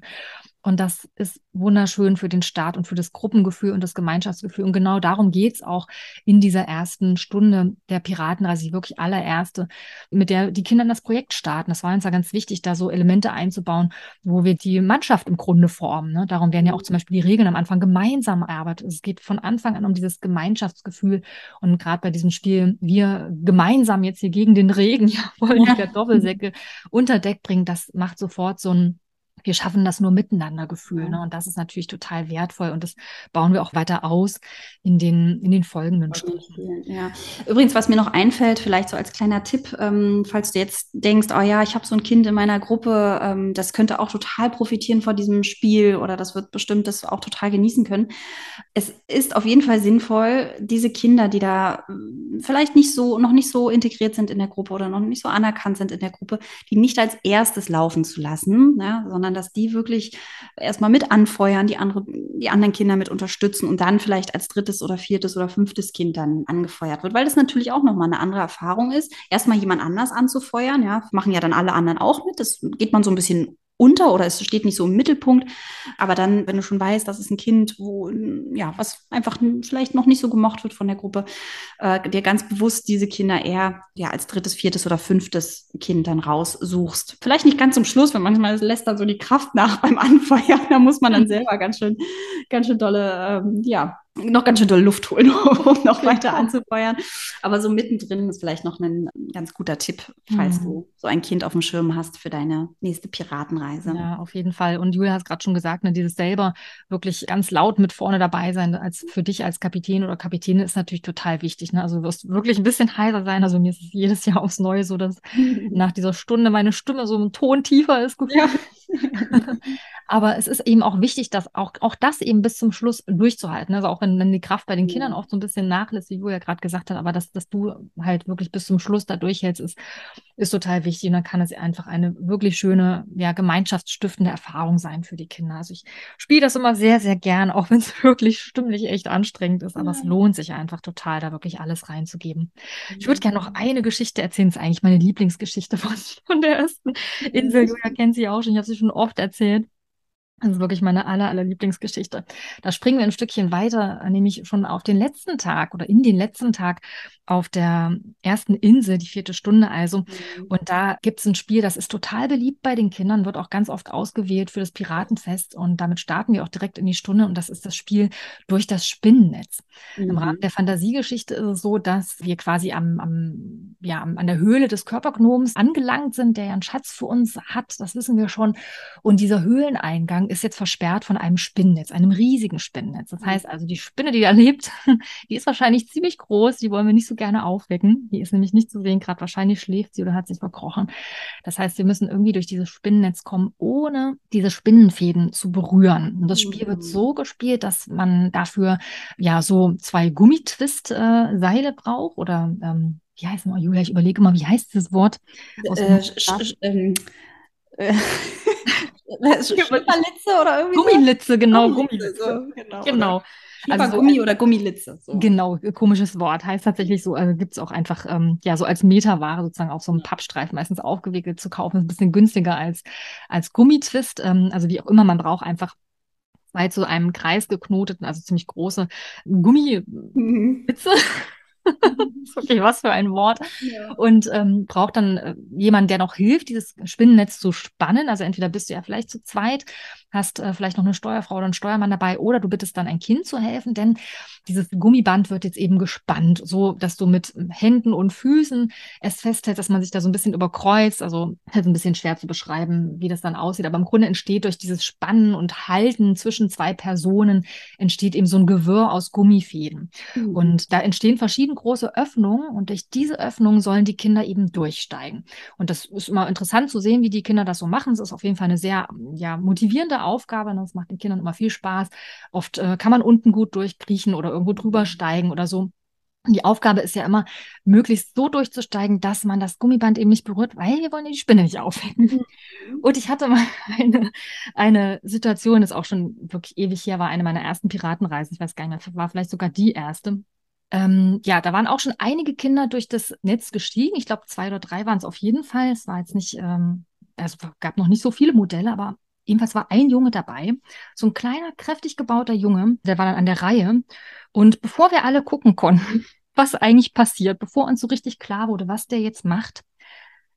Und das ist wunderschön für den Start und für das Gruppengefühl und das Gemeinschaftsgefühl. Und genau darum geht es auch in dieser ersten Stunde der Piratenreise, die wirklich allererste, mit der die Kinder in das Projekt starten. Das war uns ja ganz wichtig, da so Elemente einzubauen, wo wir die Mannschaft im Grunde formen. Ne? Darum werden ja auch zum Beispiel die Regeln am Anfang gemeinsam erarbeitet. Es geht von Anfang an um dieses Gemeinschaftsgefühl. Und gerade bei diesem Spiel, wir gemeinsam jetzt hier gegen den Regen, ja, wollen ja. der Doppelsäcke unter Deck bringen, das macht sofort so ein wir schaffen das nur miteinander Gefühl. Ne? Und das ist natürlich total wertvoll und das bauen wir auch weiter aus in den, in den folgenden Stunden. Ja. Übrigens, was mir noch einfällt, vielleicht so als kleiner Tipp, ähm, falls du jetzt denkst, oh ja, ich habe so ein Kind in meiner Gruppe, ähm, das könnte auch total profitieren von diesem Spiel oder das wird bestimmt das auch total genießen können. Es ist auf jeden Fall sinnvoll, diese Kinder, die da hm, vielleicht nicht so, noch nicht so integriert sind in der Gruppe oder noch nicht so anerkannt sind in der Gruppe, die nicht als erstes laufen zu lassen, ne, sondern sondern dass die wirklich erstmal mit anfeuern, die, andere, die anderen Kinder mit unterstützen und dann vielleicht als drittes oder viertes oder fünftes Kind dann angefeuert wird, weil das natürlich auch nochmal eine andere Erfahrung ist, erstmal jemand anders anzufeuern, ja, machen ja dann alle anderen auch mit, das geht man so ein bisschen unter oder es steht nicht so im Mittelpunkt. Aber dann, wenn du schon weißt, das ist ein Kind, wo, ja, was einfach vielleicht noch nicht so gemocht wird von der Gruppe, äh, dir ganz bewusst diese Kinder eher ja als drittes, viertes oder fünftes Kind dann raussuchst. Vielleicht nicht ganz zum Schluss, weil manchmal lässt dann so die Kraft nach beim Anfeuern. Da muss man dann selber ganz schön, ganz schön dolle, ähm, ja, noch ganz schön doll Luft holen, um noch weiter anzufeuern. Aber so mittendrin ist vielleicht noch ein ganz guter Tipp, falls mhm. du so ein Kind auf dem Schirm hast für deine nächste Piratenreise. Ja, auf jeden Fall. Und Julia hat gerade schon gesagt, ne, dieses selber wirklich ganz laut mit vorne dabei sein, als für dich als Kapitän oder Kapitänin ist natürlich total wichtig. Ne? Also du wirst wirklich ein bisschen heiser sein. Also mir ist es jedes Jahr aufs Neue so, dass nach dieser Stunde meine Stimme so ein Ton tiefer ist. Ja. Aber es ist eben auch wichtig, dass auch, auch das eben bis zum Schluss durchzuhalten. Also auch wenn dann die Kraft bei den Kindern oft so ein bisschen nachlässt, wie Julia gerade gesagt hat, aber dass, dass du halt wirklich bis zum Schluss da durchhältst, ist, ist total wichtig. Und dann kann es einfach eine wirklich schöne, ja, gemeinschaftsstiftende Erfahrung sein für die Kinder. Also ich spiele das immer sehr, sehr gern, auch wenn es wirklich stimmlich echt anstrengend ist. Aber ja. es lohnt sich einfach total, da wirklich alles reinzugeben. Ich würde gerne noch eine Geschichte erzählen. Das ist eigentlich meine Lieblingsgeschichte von, von der ersten Insel. Julia kennt sie auch schon. Ich habe sie schon oft erzählt. Das ist wirklich meine aller, aller Lieblingsgeschichte. Da springen wir ein Stückchen weiter, nämlich schon auf den letzten Tag oder in den letzten Tag auf der ersten Insel, die vierte Stunde also. Mhm. Und da gibt es ein Spiel, das ist total beliebt bei den Kindern, wird auch ganz oft ausgewählt für das Piratenfest. Und damit starten wir auch direkt in die Stunde. Und das ist das Spiel durch das Spinnennetz. Mhm. Im Rahmen der Fantasiegeschichte ist es so, dass wir quasi am, am, ja, an der Höhle des Körpergnoms angelangt sind, der ja einen Schatz für uns hat. Das wissen wir schon. Und dieser Höhleneingang ist jetzt versperrt von einem Spinnennetz, einem riesigen Spinnennetz. Das mhm. heißt also, die Spinne, die da lebt, die ist wahrscheinlich ziemlich groß, die wollen wir nicht so gerne aufwecken. Die ist nämlich nicht zu sehen, gerade wahrscheinlich schläft sie oder hat sich verkrochen. Das heißt, wir müssen irgendwie durch dieses Spinnennetz kommen, ohne diese Spinnenfäden zu berühren. Und das Spiel wird so mhm. gespielt, dass man dafür ja so zwei Gummitwist-Seile braucht oder ähm, wie heißt es Julia, ich überlege immer, wie heißt das Wort? Äh, ähm, äh, Schipperlitze oder irgendwie? Gummilitze, genau. Gummilitze, so, genau. genau. Also Gummi so, oder Gummilitze. So. Genau, komisches Wort. Heißt tatsächlich so, also gibt es auch einfach, ähm, ja, so als Meterware sozusagen auf so einem Pappstreifen meistens aufgewickelt zu kaufen. Ist ein bisschen günstiger als, als Gummitwist. Ähm, also wie auch immer, man braucht einfach zwei zu einem Kreis geknoteten, also ziemlich große Gummilitze. Mhm. okay, was für ein Wort. Ja. Und ähm, braucht dann äh, jemanden, der noch hilft, dieses Spinnennetz zu spannen. Also entweder bist du ja vielleicht zu zweit, hast äh, vielleicht noch eine Steuerfrau oder einen Steuermann dabei, oder du bittest dann ein Kind zu helfen, denn dieses Gummiband wird jetzt eben gespannt, so dass du mit Händen und Füßen es festhältst, dass man sich da so ein bisschen überkreuzt. Also halt ein bisschen schwer zu beschreiben, wie das dann aussieht. Aber im Grunde entsteht durch dieses Spannen und Halten zwischen zwei Personen entsteht eben so ein Gewirr aus Gummifäden. Mhm. Und da entstehen verschiedene große Öffnungen und durch diese Öffnungen sollen die Kinder eben durchsteigen. Und das ist immer interessant zu sehen, wie die Kinder das so machen. Es ist auf jeden Fall eine sehr ja, motivierende Aufgabe. Das macht den Kindern immer viel Spaß. Oft äh, kann man unten gut durchkriechen oder irgendwo drüber steigen oder so. Die Aufgabe ist ja immer, möglichst so durchzusteigen, dass man das Gummiband eben nicht berührt, weil wir wollen die Spinne nicht aufhängen. Mhm. Und ich hatte mal eine, eine Situation, das ist auch schon wirklich ewig her, war eine meiner ersten Piratenreisen. Ich weiß gar nicht mehr, war vielleicht sogar die erste. Ähm, ja, da waren auch schon einige Kinder durch das Netz gestiegen. Ich glaube, zwei oder drei waren es auf jeden Fall. Es war jetzt nicht, ähm, also gab noch nicht so viele Modelle, aber jedenfalls war ein Junge dabei, so ein kleiner, kräftig gebauter Junge, der war dann an der Reihe. Und bevor wir alle gucken konnten, was eigentlich passiert, bevor uns so richtig klar wurde, was der jetzt macht,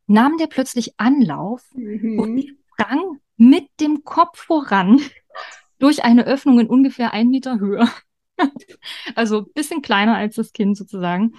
nahm der plötzlich Anlauf mhm. und sprang mit dem Kopf voran durch eine Öffnung in ungefähr ein Meter Höhe. also ein bisschen kleiner als das Kind sozusagen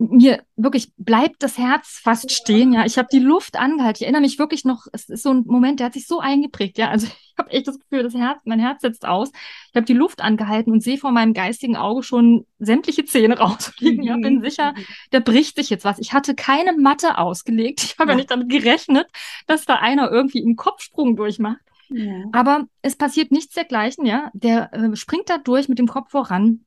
mir wirklich bleibt das Herz fast stehen. Ja, ich habe die Luft angehalten. Ich erinnere mich wirklich noch, es ist so ein Moment, der hat sich so eingeprägt. Ja, also ich habe echt das Gefühl, das Herz, mein Herz setzt aus. Ich habe die Luft angehalten und sehe vor meinem geistigen Auge schon sämtliche Zähne rausfliegen. Ja, bin sicher, da bricht sich jetzt was. Ich hatte keine Matte ausgelegt. Ich habe ja. ja nicht damit gerechnet, dass da einer irgendwie einen Kopfsprung durchmacht. Ja. Aber es passiert nichts dergleichen, ja. Der äh, springt da durch mit dem Kopf voran,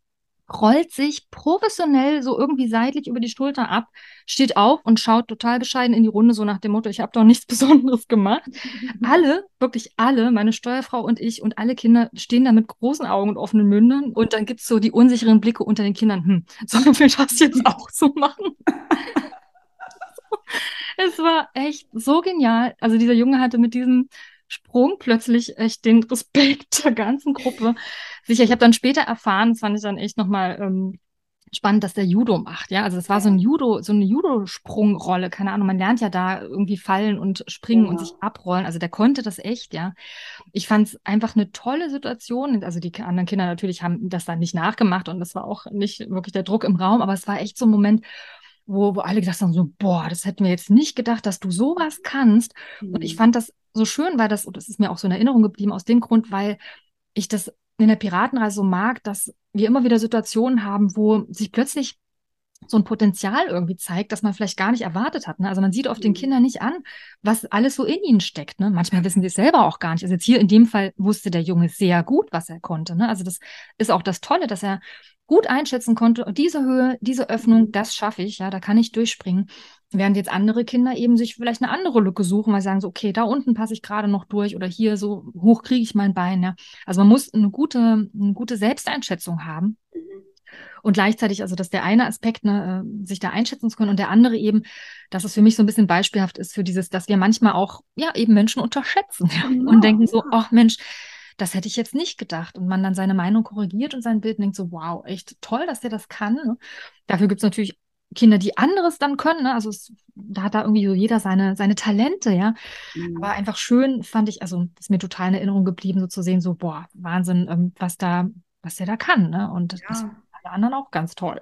rollt sich professionell so irgendwie seitlich über die Schulter ab, steht auf und schaut total bescheiden in die Runde, so nach dem Motto, ich habe doch nichts Besonderes gemacht. alle, wirklich alle, meine Steuerfrau und ich und alle Kinder stehen da mit großen Augen und offenen Mündern und dann gibt es so die unsicheren Blicke unter den Kindern, hm, sollen wir das jetzt auch so machen? es war echt so genial. Also dieser Junge hatte mit diesem Sprung plötzlich echt den Respekt der ganzen Gruppe. Sicher, ich habe dann später erfahren, das fand ich dann echt nochmal ähm, spannend, dass der Judo macht, ja. Also es war so ein Judo, so eine Judo-Sprungrolle, keine Ahnung, man lernt ja da irgendwie fallen und springen ja. und sich abrollen. Also der konnte das echt, ja. Ich fand es einfach eine tolle Situation. Also die anderen Kinder natürlich haben das dann nicht nachgemacht und das war auch nicht wirklich der Druck im Raum, aber es war echt so ein Moment, wo, wo alle gedacht haben, so, boah, das hätten wir jetzt nicht gedacht, dass du sowas kannst. Mhm. Und ich mhm. fand das so schön, weil das, und das ist mir auch so in Erinnerung geblieben, aus dem Grund, weil ich das in der Piratenreise so mag, dass wir immer wieder Situationen haben, wo sich plötzlich so ein Potenzial irgendwie zeigt, das man vielleicht gar nicht erwartet hat. Ne? Also man sieht oft den mhm. Kindern nicht an, was alles so in ihnen steckt. Ne? Manchmal wissen sie es selber auch gar nicht. Also jetzt hier in dem Fall wusste der Junge sehr gut, was er konnte. Ne? Also das ist auch das Tolle, dass er gut einschätzen konnte, diese Höhe, diese Öffnung, das schaffe ich, ja, da kann ich durchspringen. Während jetzt andere Kinder eben sich vielleicht eine andere Lücke suchen, weil sie sagen so, okay, da unten passe ich gerade noch durch oder hier so hoch kriege ich mein Bein. Ja. Also man muss eine gute, eine gute Selbsteinschätzung haben. Und gleichzeitig, also dass der eine Aspekt, ne, äh, sich da einschätzen zu können und der andere eben, dass es für mich so ein bisschen beispielhaft ist für dieses, dass wir manchmal auch, ja, eben Menschen unterschätzen ja, genau. und denken so, ach Mensch, das hätte ich jetzt nicht gedacht. Und man dann seine Meinung korrigiert und sein Bild denkt so, wow, echt toll, dass der das kann. Ne? Dafür gibt es natürlich Kinder, die anderes dann können. Ne? Also es, da hat da irgendwie so jeder seine, seine Talente, ja. Mhm. Aber einfach schön fand ich, also ist mir total in Erinnerung geblieben, so zu sehen, so, boah, Wahnsinn, ähm, was da, was der da kann. Ne? Und ja. das alle anderen auch ganz toll.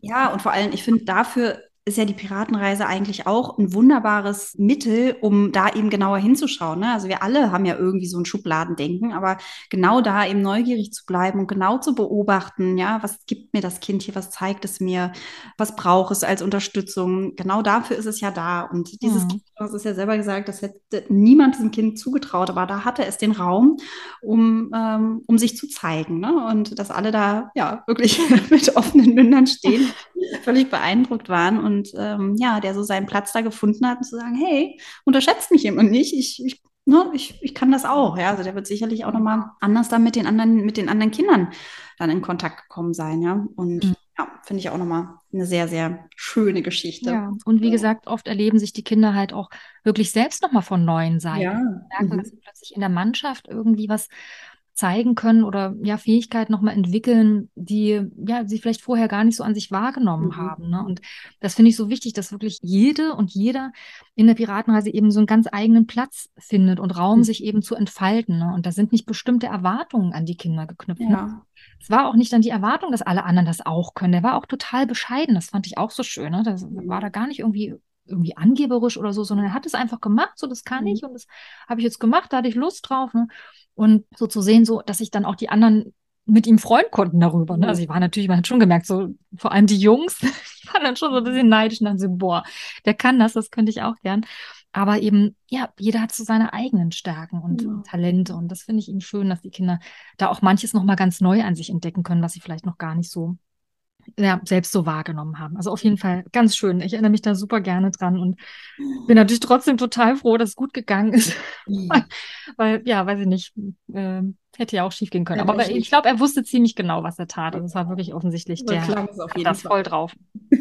Ja, und vor allem, ich finde, dafür ist ja die Piratenreise eigentlich auch ein wunderbares Mittel, um da eben genauer hinzuschauen. Ne? Also wir alle haben ja irgendwie so ein Schubladendenken, aber genau da eben neugierig zu bleiben und genau zu beobachten, ja, was gibt mir das Kind hier, was zeigt es mir, was braucht es als Unterstützung. Genau dafür ist es ja da. Und dieses mhm. Kind, das ist ja selber gesagt, das hätte niemand diesem Kind zugetraut, aber da hatte es den Raum, um, ähm, um sich zu zeigen. Ne? Und dass alle da ja wirklich mit offenen Mündern stehen, völlig beeindruckt waren und ähm, ja, der so seinen Platz da gefunden hat und zu sagen, hey, unterschätzt mich jemand nicht, ich, ich, ne, ich, ich kann das auch. Ja, also der wird sicherlich auch nochmal anders dann mit den anderen, mit den anderen Kindern dann in Kontakt gekommen sein, ja. Und mhm. ja, finde ich auch nochmal eine sehr, sehr schöne Geschichte. Ja, und wie gesagt, oft erleben sich die Kinder halt auch wirklich selbst nochmal von neuen Seiten. Ja. Merken, mhm. dass sie plötzlich in der Mannschaft irgendwie was zeigen können oder ja Fähigkeiten nochmal entwickeln, die ja sie vielleicht vorher gar nicht so an sich wahrgenommen mhm. haben. Ne? Und das finde ich so wichtig, dass wirklich jede und jeder in der Piratenreise eben so einen ganz eigenen Platz findet und Raum, mhm. sich eben zu entfalten. Ne? Und da sind nicht bestimmte Erwartungen an die Kinder geknüpft. Ne? Ja. Ne? Es war auch nicht dann die Erwartung, dass alle anderen das auch können. Der war auch total bescheiden. Das fand ich auch so schön. Ne? Das war da gar nicht irgendwie irgendwie angeberisch oder so, sondern er hat es einfach gemacht, so das kann mhm. ich und das habe ich jetzt gemacht, da hatte ich Lust drauf. Ne? Und so zu sehen, so, dass sich dann auch die anderen mit ihm freuen konnten darüber. Ne? Also ich war natürlich, man hat schon gemerkt, so vor allem die Jungs, die waren dann schon so ein bisschen neidisch und dann so, boah, der kann das, das könnte ich auch gern. Aber eben, ja, jeder hat so seine eigenen Stärken und ja. Talente. Und das finde ich eben schön, dass die Kinder da auch manches nochmal ganz neu an sich entdecken können, was sie vielleicht noch gar nicht so ja, selbst so wahrgenommen haben. Also auf jeden Fall ganz schön. Ich erinnere mich da super gerne dran und bin natürlich trotzdem total froh, dass es gut gegangen ist. weil, weil, ja, weiß ich nicht, äh, hätte ja auch schief gehen können. Ja, aber ich glaube, er wusste ziemlich genau, was er tat. Also es war wirklich offensichtlich, der hat das voll drauf.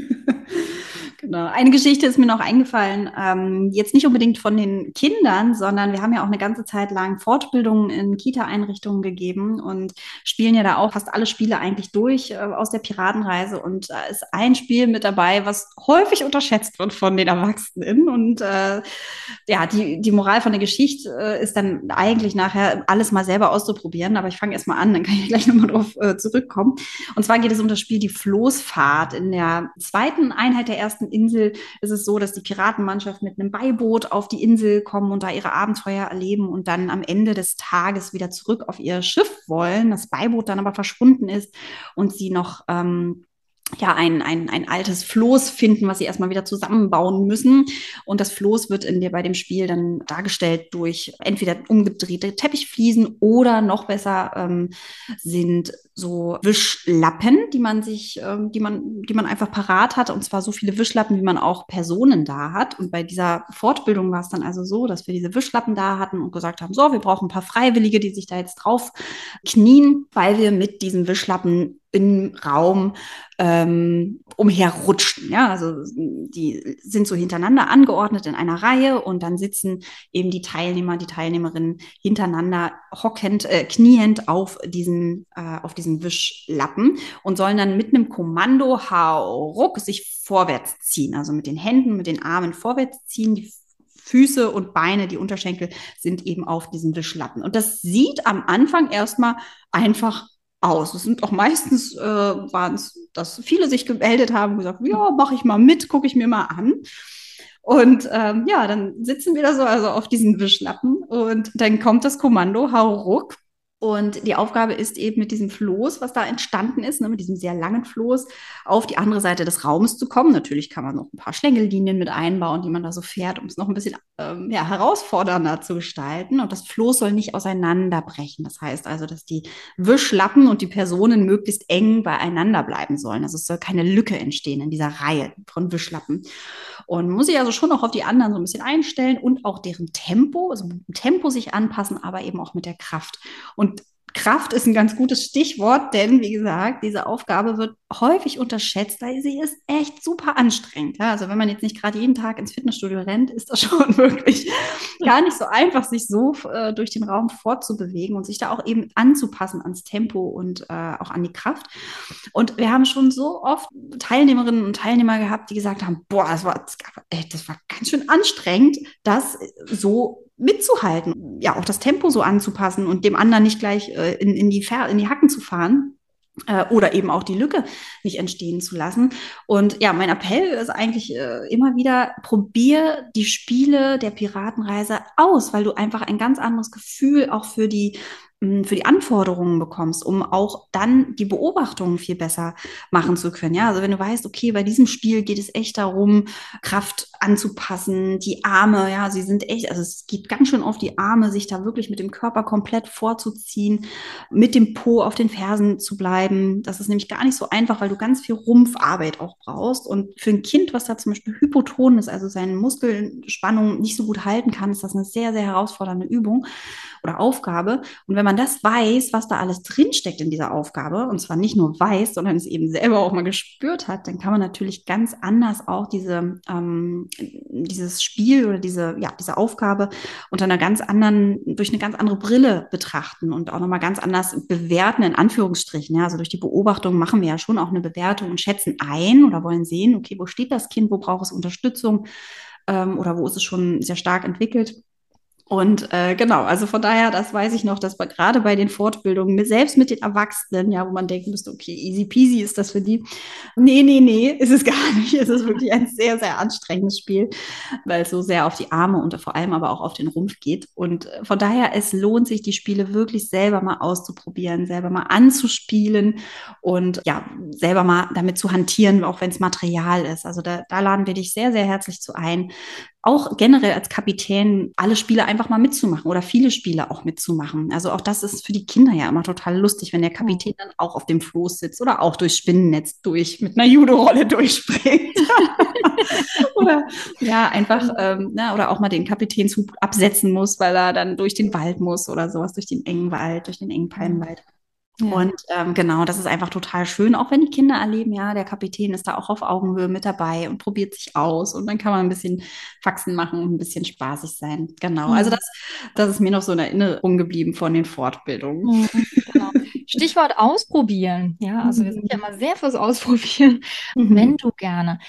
Genau. Eine Geschichte ist mir noch eingefallen, ähm, jetzt nicht unbedingt von den Kindern, sondern wir haben ja auch eine ganze Zeit lang Fortbildungen in Kita-Einrichtungen gegeben und spielen ja da auch fast alle Spiele eigentlich durch äh, aus der Piratenreise. Und da ist ein Spiel mit dabei, was häufig unterschätzt wird von den Erwachsenen. Und äh, ja, die, die Moral von der Geschichte äh, ist dann eigentlich nachher alles mal selber auszuprobieren. Aber ich fange erst mal an, dann kann ich gleich nochmal drauf äh, zurückkommen. Und zwar geht es um das Spiel Die Floßfahrt. In der zweiten Einheit der ersten Insel ist es so, dass die Piratenmannschaft mit einem Beiboot auf die Insel kommen und da ihre Abenteuer erleben und dann am Ende des Tages wieder zurück auf ihr Schiff wollen. Das Beiboot dann aber verschwunden ist und sie noch ähm, ja, ein, ein, ein altes Floß finden, was sie erstmal wieder zusammenbauen müssen. Und das Floß wird in der, bei dem Spiel dann dargestellt durch entweder umgedrehte Teppichfliesen oder noch besser ähm, sind so Wischlappen, die man sich, ähm, die man, die man einfach parat hat. Und zwar so viele Wischlappen, wie man auch Personen da hat. Und bei dieser Fortbildung war es dann also so, dass wir diese Wischlappen da hatten und gesagt haben, so, wir brauchen ein paar Freiwillige, die sich da jetzt drauf knien, weil wir mit diesen Wischlappen Raum ähm, umherrutschen. Ja, also die sind so hintereinander angeordnet in einer Reihe und dann sitzen eben die Teilnehmer, die Teilnehmerinnen hintereinander hockend, äh, kniend auf diesen, äh, auf diesen Wischlappen und sollen dann mit einem Kommando hauruck sich vorwärts ziehen, also mit den Händen, mit den Armen vorwärts ziehen, die Füße und Beine, die Unterschenkel sind eben auf diesen Wischlappen. Und das sieht am Anfang erstmal einfach aus. Es sind auch meistens äh, waren es, dass viele sich gemeldet haben und gesagt, ja, mache ich mal mit, gucke ich mir mal an. Und ähm, ja, dann sitzen wir da so also auf diesen Wischlappen und dann kommt das Kommando, hau ruck. Und die Aufgabe ist eben mit diesem Floß, was da entstanden ist, ne, mit diesem sehr langen Floß, auf die andere Seite des Raumes zu kommen. Natürlich kann man noch ein paar Schlängellinien mit einbauen, die man da so fährt, um es noch ein bisschen ähm, ja, herausfordernder zu gestalten. Und das Floß soll nicht auseinanderbrechen. Das heißt also, dass die Wischlappen und die Personen möglichst eng beieinander bleiben sollen. Also es soll keine Lücke entstehen in dieser Reihe von Wischlappen. Und muss sich also schon auch auf die anderen so ein bisschen einstellen und auch deren Tempo, also mit dem Tempo sich anpassen, aber eben auch mit der Kraft. Und Kraft ist ein ganz gutes Stichwort, denn wie gesagt, diese Aufgabe wird häufig unterschätzt, weil sie ist echt super anstrengend. Ja, also wenn man jetzt nicht gerade jeden Tag ins Fitnessstudio rennt, ist das schon wirklich gar nicht so einfach, sich so äh, durch den Raum fortzubewegen und sich da auch eben anzupassen ans Tempo und äh, auch an die Kraft. Und wir haben schon so oft Teilnehmerinnen und Teilnehmer gehabt, die gesagt haben, boah, das war, das war ganz schön anstrengend, das so mitzuhalten, ja, auch das Tempo so anzupassen und dem anderen nicht gleich äh, in, in, die in die Hacken zu fahren äh, oder eben auch die Lücke nicht entstehen zu lassen. Und ja, mein Appell ist eigentlich äh, immer wieder, probier die Spiele der Piratenreise aus, weil du einfach ein ganz anderes Gefühl auch für die für die Anforderungen bekommst, um auch dann die Beobachtungen viel besser machen zu können. Ja, also wenn du weißt, okay, bei diesem Spiel geht es echt darum, Kraft anzupassen, die Arme, ja, sie sind echt, also es geht ganz schön auf die Arme, sich da wirklich mit dem Körper komplett vorzuziehen, mit dem Po auf den Fersen zu bleiben. Das ist nämlich gar nicht so einfach, weil du ganz viel Rumpfarbeit auch brauchst. Und für ein Kind, was da zum Beispiel hypoton ist, also seine Muskelspannung nicht so gut halten kann, ist das eine sehr, sehr herausfordernde Übung oder Aufgabe. Und wenn man das weiß, was da alles drinsteckt in dieser Aufgabe, und zwar nicht nur weiß, sondern es eben selber auch mal gespürt hat, dann kann man natürlich ganz anders auch diese, ähm, dieses Spiel oder diese, ja, diese Aufgabe unter einer ganz anderen, durch eine ganz andere Brille betrachten und auch nochmal ganz anders bewerten, in Anführungsstrichen. Ja, also durch die Beobachtung machen wir ja schon auch eine Bewertung und schätzen ein oder wollen sehen, okay, wo steht das Kind, wo braucht es Unterstützung ähm, oder wo ist es schon sehr stark entwickelt. Und äh, genau, also von daher, das weiß ich noch, dass wir gerade bei den Fortbildungen, selbst mit den Erwachsenen, ja, wo man denken müsste, okay, easy peasy ist das für die. Nee, nee, nee, ist es gar nicht. Es ist wirklich ein sehr, sehr anstrengendes Spiel, weil es so sehr auf die Arme und vor allem aber auch auf den Rumpf geht. Und äh, von daher, es lohnt sich, die Spiele wirklich selber mal auszuprobieren, selber mal anzuspielen und ja, selber mal damit zu hantieren, auch wenn es Material ist. Also da, da laden wir dich sehr, sehr herzlich zu ein, auch generell als Kapitän alle Spiele einfach mal mitzumachen oder viele Spiele auch mitzumachen. Also auch das ist für die Kinder ja immer total lustig, wenn der Kapitän dann auch auf dem Floß sitzt oder auch durchs Spinnennetz durch mit einer Judo-Rolle durchspringt. oder ja, einfach, ähm, na, oder auch mal den Kapitänshub absetzen muss, weil er dann durch den Wald muss oder sowas, durch den engen Wald, durch den engen Palmenwald. Ja. Und ähm, genau, das ist einfach total schön, auch wenn die Kinder erleben, ja, der Kapitän ist da auch auf Augenhöhe mit dabei und probiert sich aus und dann kann man ein bisschen Faxen machen und ein bisschen spaßig sein. Genau, also mhm. also das, das ist mir noch so in Erinnerung geblieben von den Fortbildungen. Mhm, genau. Stichwort ausprobieren. Ja, also wir sind ja mhm. immer sehr fürs Ausprobieren. Mhm. Wenn du gerne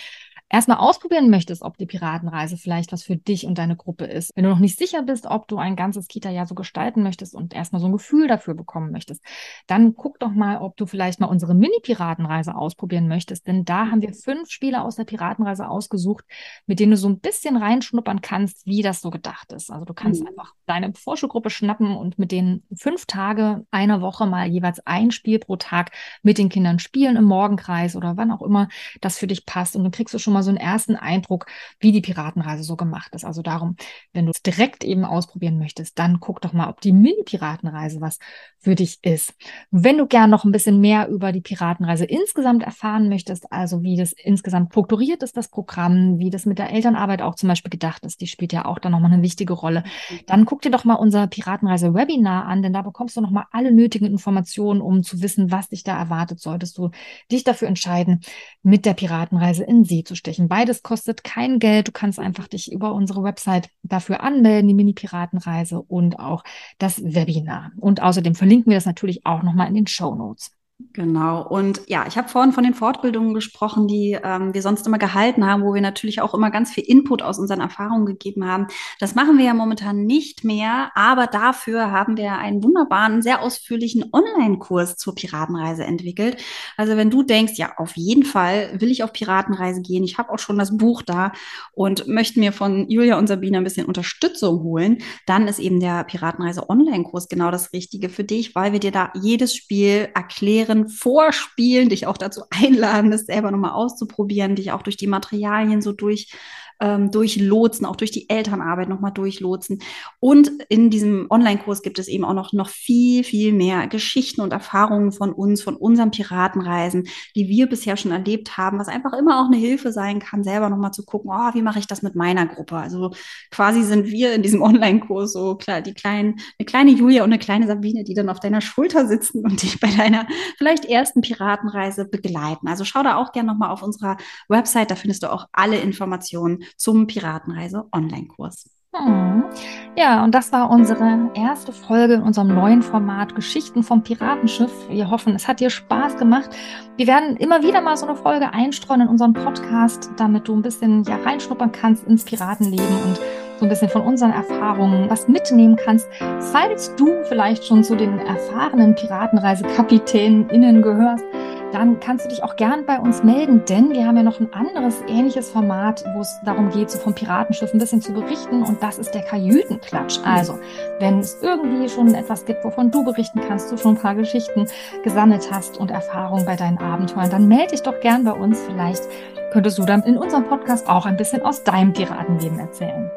erstmal ausprobieren möchtest, ob die Piratenreise vielleicht was für dich und deine Gruppe ist, wenn du noch nicht sicher bist, ob du ein ganzes Kita-Jahr so gestalten möchtest und erstmal so ein Gefühl dafür bekommen möchtest, dann guck doch mal, ob du vielleicht mal unsere Mini-Piratenreise ausprobieren möchtest, denn da haben wir fünf Spiele aus der Piratenreise ausgesucht, mit denen du so ein bisschen reinschnuppern kannst, wie das so gedacht ist. Also du kannst mhm. einfach deine Vorschulgruppe schnappen und mit denen fünf Tage einer Woche mal jeweils ein Spiel pro Tag mit den Kindern spielen im Morgenkreis oder wann auch immer das für dich passt und dann kriegst du schon mal mal so einen ersten Eindruck, wie die Piratenreise so gemacht ist. Also darum, wenn du es direkt eben ausprobieren möchtest, dann guck doch mal, ob die Mini-Piratenreise was für dich ist. Wenn du gern noch ein bisschen mehr über die Piratenreise insgesamt erfahren möchtest, also wie das insgesamt strukturiert ist, das Programm, wie das mit der Elternarbeit auch zum Beispiel gedacht ist, die spielt ja auch dann nochmal eine wichtige Rolle, dann guck dir doch mal unser Piratenreise-Webinar an, denn da bekommst du nochmal alle nötigen Informationen, um zu wissen, was dich da erwartet, solltest du dich dafür entscheiden, mit der Piratenreise in See zu stellen stechen. Beides kostet kein Geld. Du kannst einfach dich über unsere Website dafür anmelden, die Mini-Piratenreise und auch das Webinar. Und außerdem verlinken wir das natürlich auch nochmal in den Show Notes. Genau. Und ja, ich habe vorhin von den Fortbildungen gesprochen, die ähm, wir sonst immer gehalten haben, wo wir natürlich auch immer ganz viel Input aus unseren Erfahrungen gegeben haben. Das machen wir ja momentan nicht mehr, aber dafür haben wir einen wunderbaren, sehr ausführlichen Online-Kurs zur Piratenreise entwickelt. Also wenn du denkst, ja, auf jeden Fall will ich auf Piratenreise gehen, ich habe auch schon das Buch da und möchte mir von Julia und Sabine ein bisschen Unterstützung holen, dann ist eben der Piratenreise Online-Kurs genau das Richtige für dich, weil wir dir da jedes Spiel erklären, erklären, vorspielen, dich auch dazu einladen, das selber nochmal auszuprobieren, dich auch durch die Materialien so durch ähm, durchlotsen, auch durch die Elternarbeit nochmal durchlotsen. Und in diesem Online-Kurs gibt es eben auch noch, noch viel, viel mehr Geschichten und Erfahrungen von uns, von unseren Piratenreisen, die wir bisher schon erlebt haben, was einfach immer auch eine Hilfe sein kann, selber nochmal zu gucken, oh, wie mache ich das mit meiner Gruppe? Also quasi sind wir in diesem Online-Kurs so klar, die kleinen, eine kleine Julia und eine kleine Sabine, die dann auf deiner Schulter sitzen und dich bei deiner vielleicht ersten Piratenreise begleiten. Also schau da auch gerne nochmal auf unserer Website, da findest du auch alle Informationen zum Piratenreise Online-Kurs. Hm. Ja, und das war unsere erste Folge in unserem neuen Format Geschichten vom Piratenschiff. Wir hoffen, es hat dir Spaß gemacht. Wir werden immer wieder mal so eine Folge einstreuen in unseren Podcast, damit du ein bisschen ja reinschnuppern kannst ins Piratenleben und so ein bisschen von unseren Erfahrungen was mitnehmen kannst. Falls du vielleicht schon zu den erfahrenen Piratenreisekapitäninnen gehörst, dann kannst du dich auch gern bei uns melden, denn wir haben ja noch ein anderes ähnliches Format, wo es darum geht, so vom Piratenschiff ein bisschen zu berichten und das ist der Kajütenklatsch. Also, wenn es irgendwie schon etwas gibt, wovon du berichten kannst, du schon ein paar Geschichten gesammelt hast und Erfahrungen bei deinen Abenteuern, dann melde dich doch gern bei uns. Vielleicht könntest du dann in unserem Podcast auch ein bisschen aus deinem Piratenleben erzählen.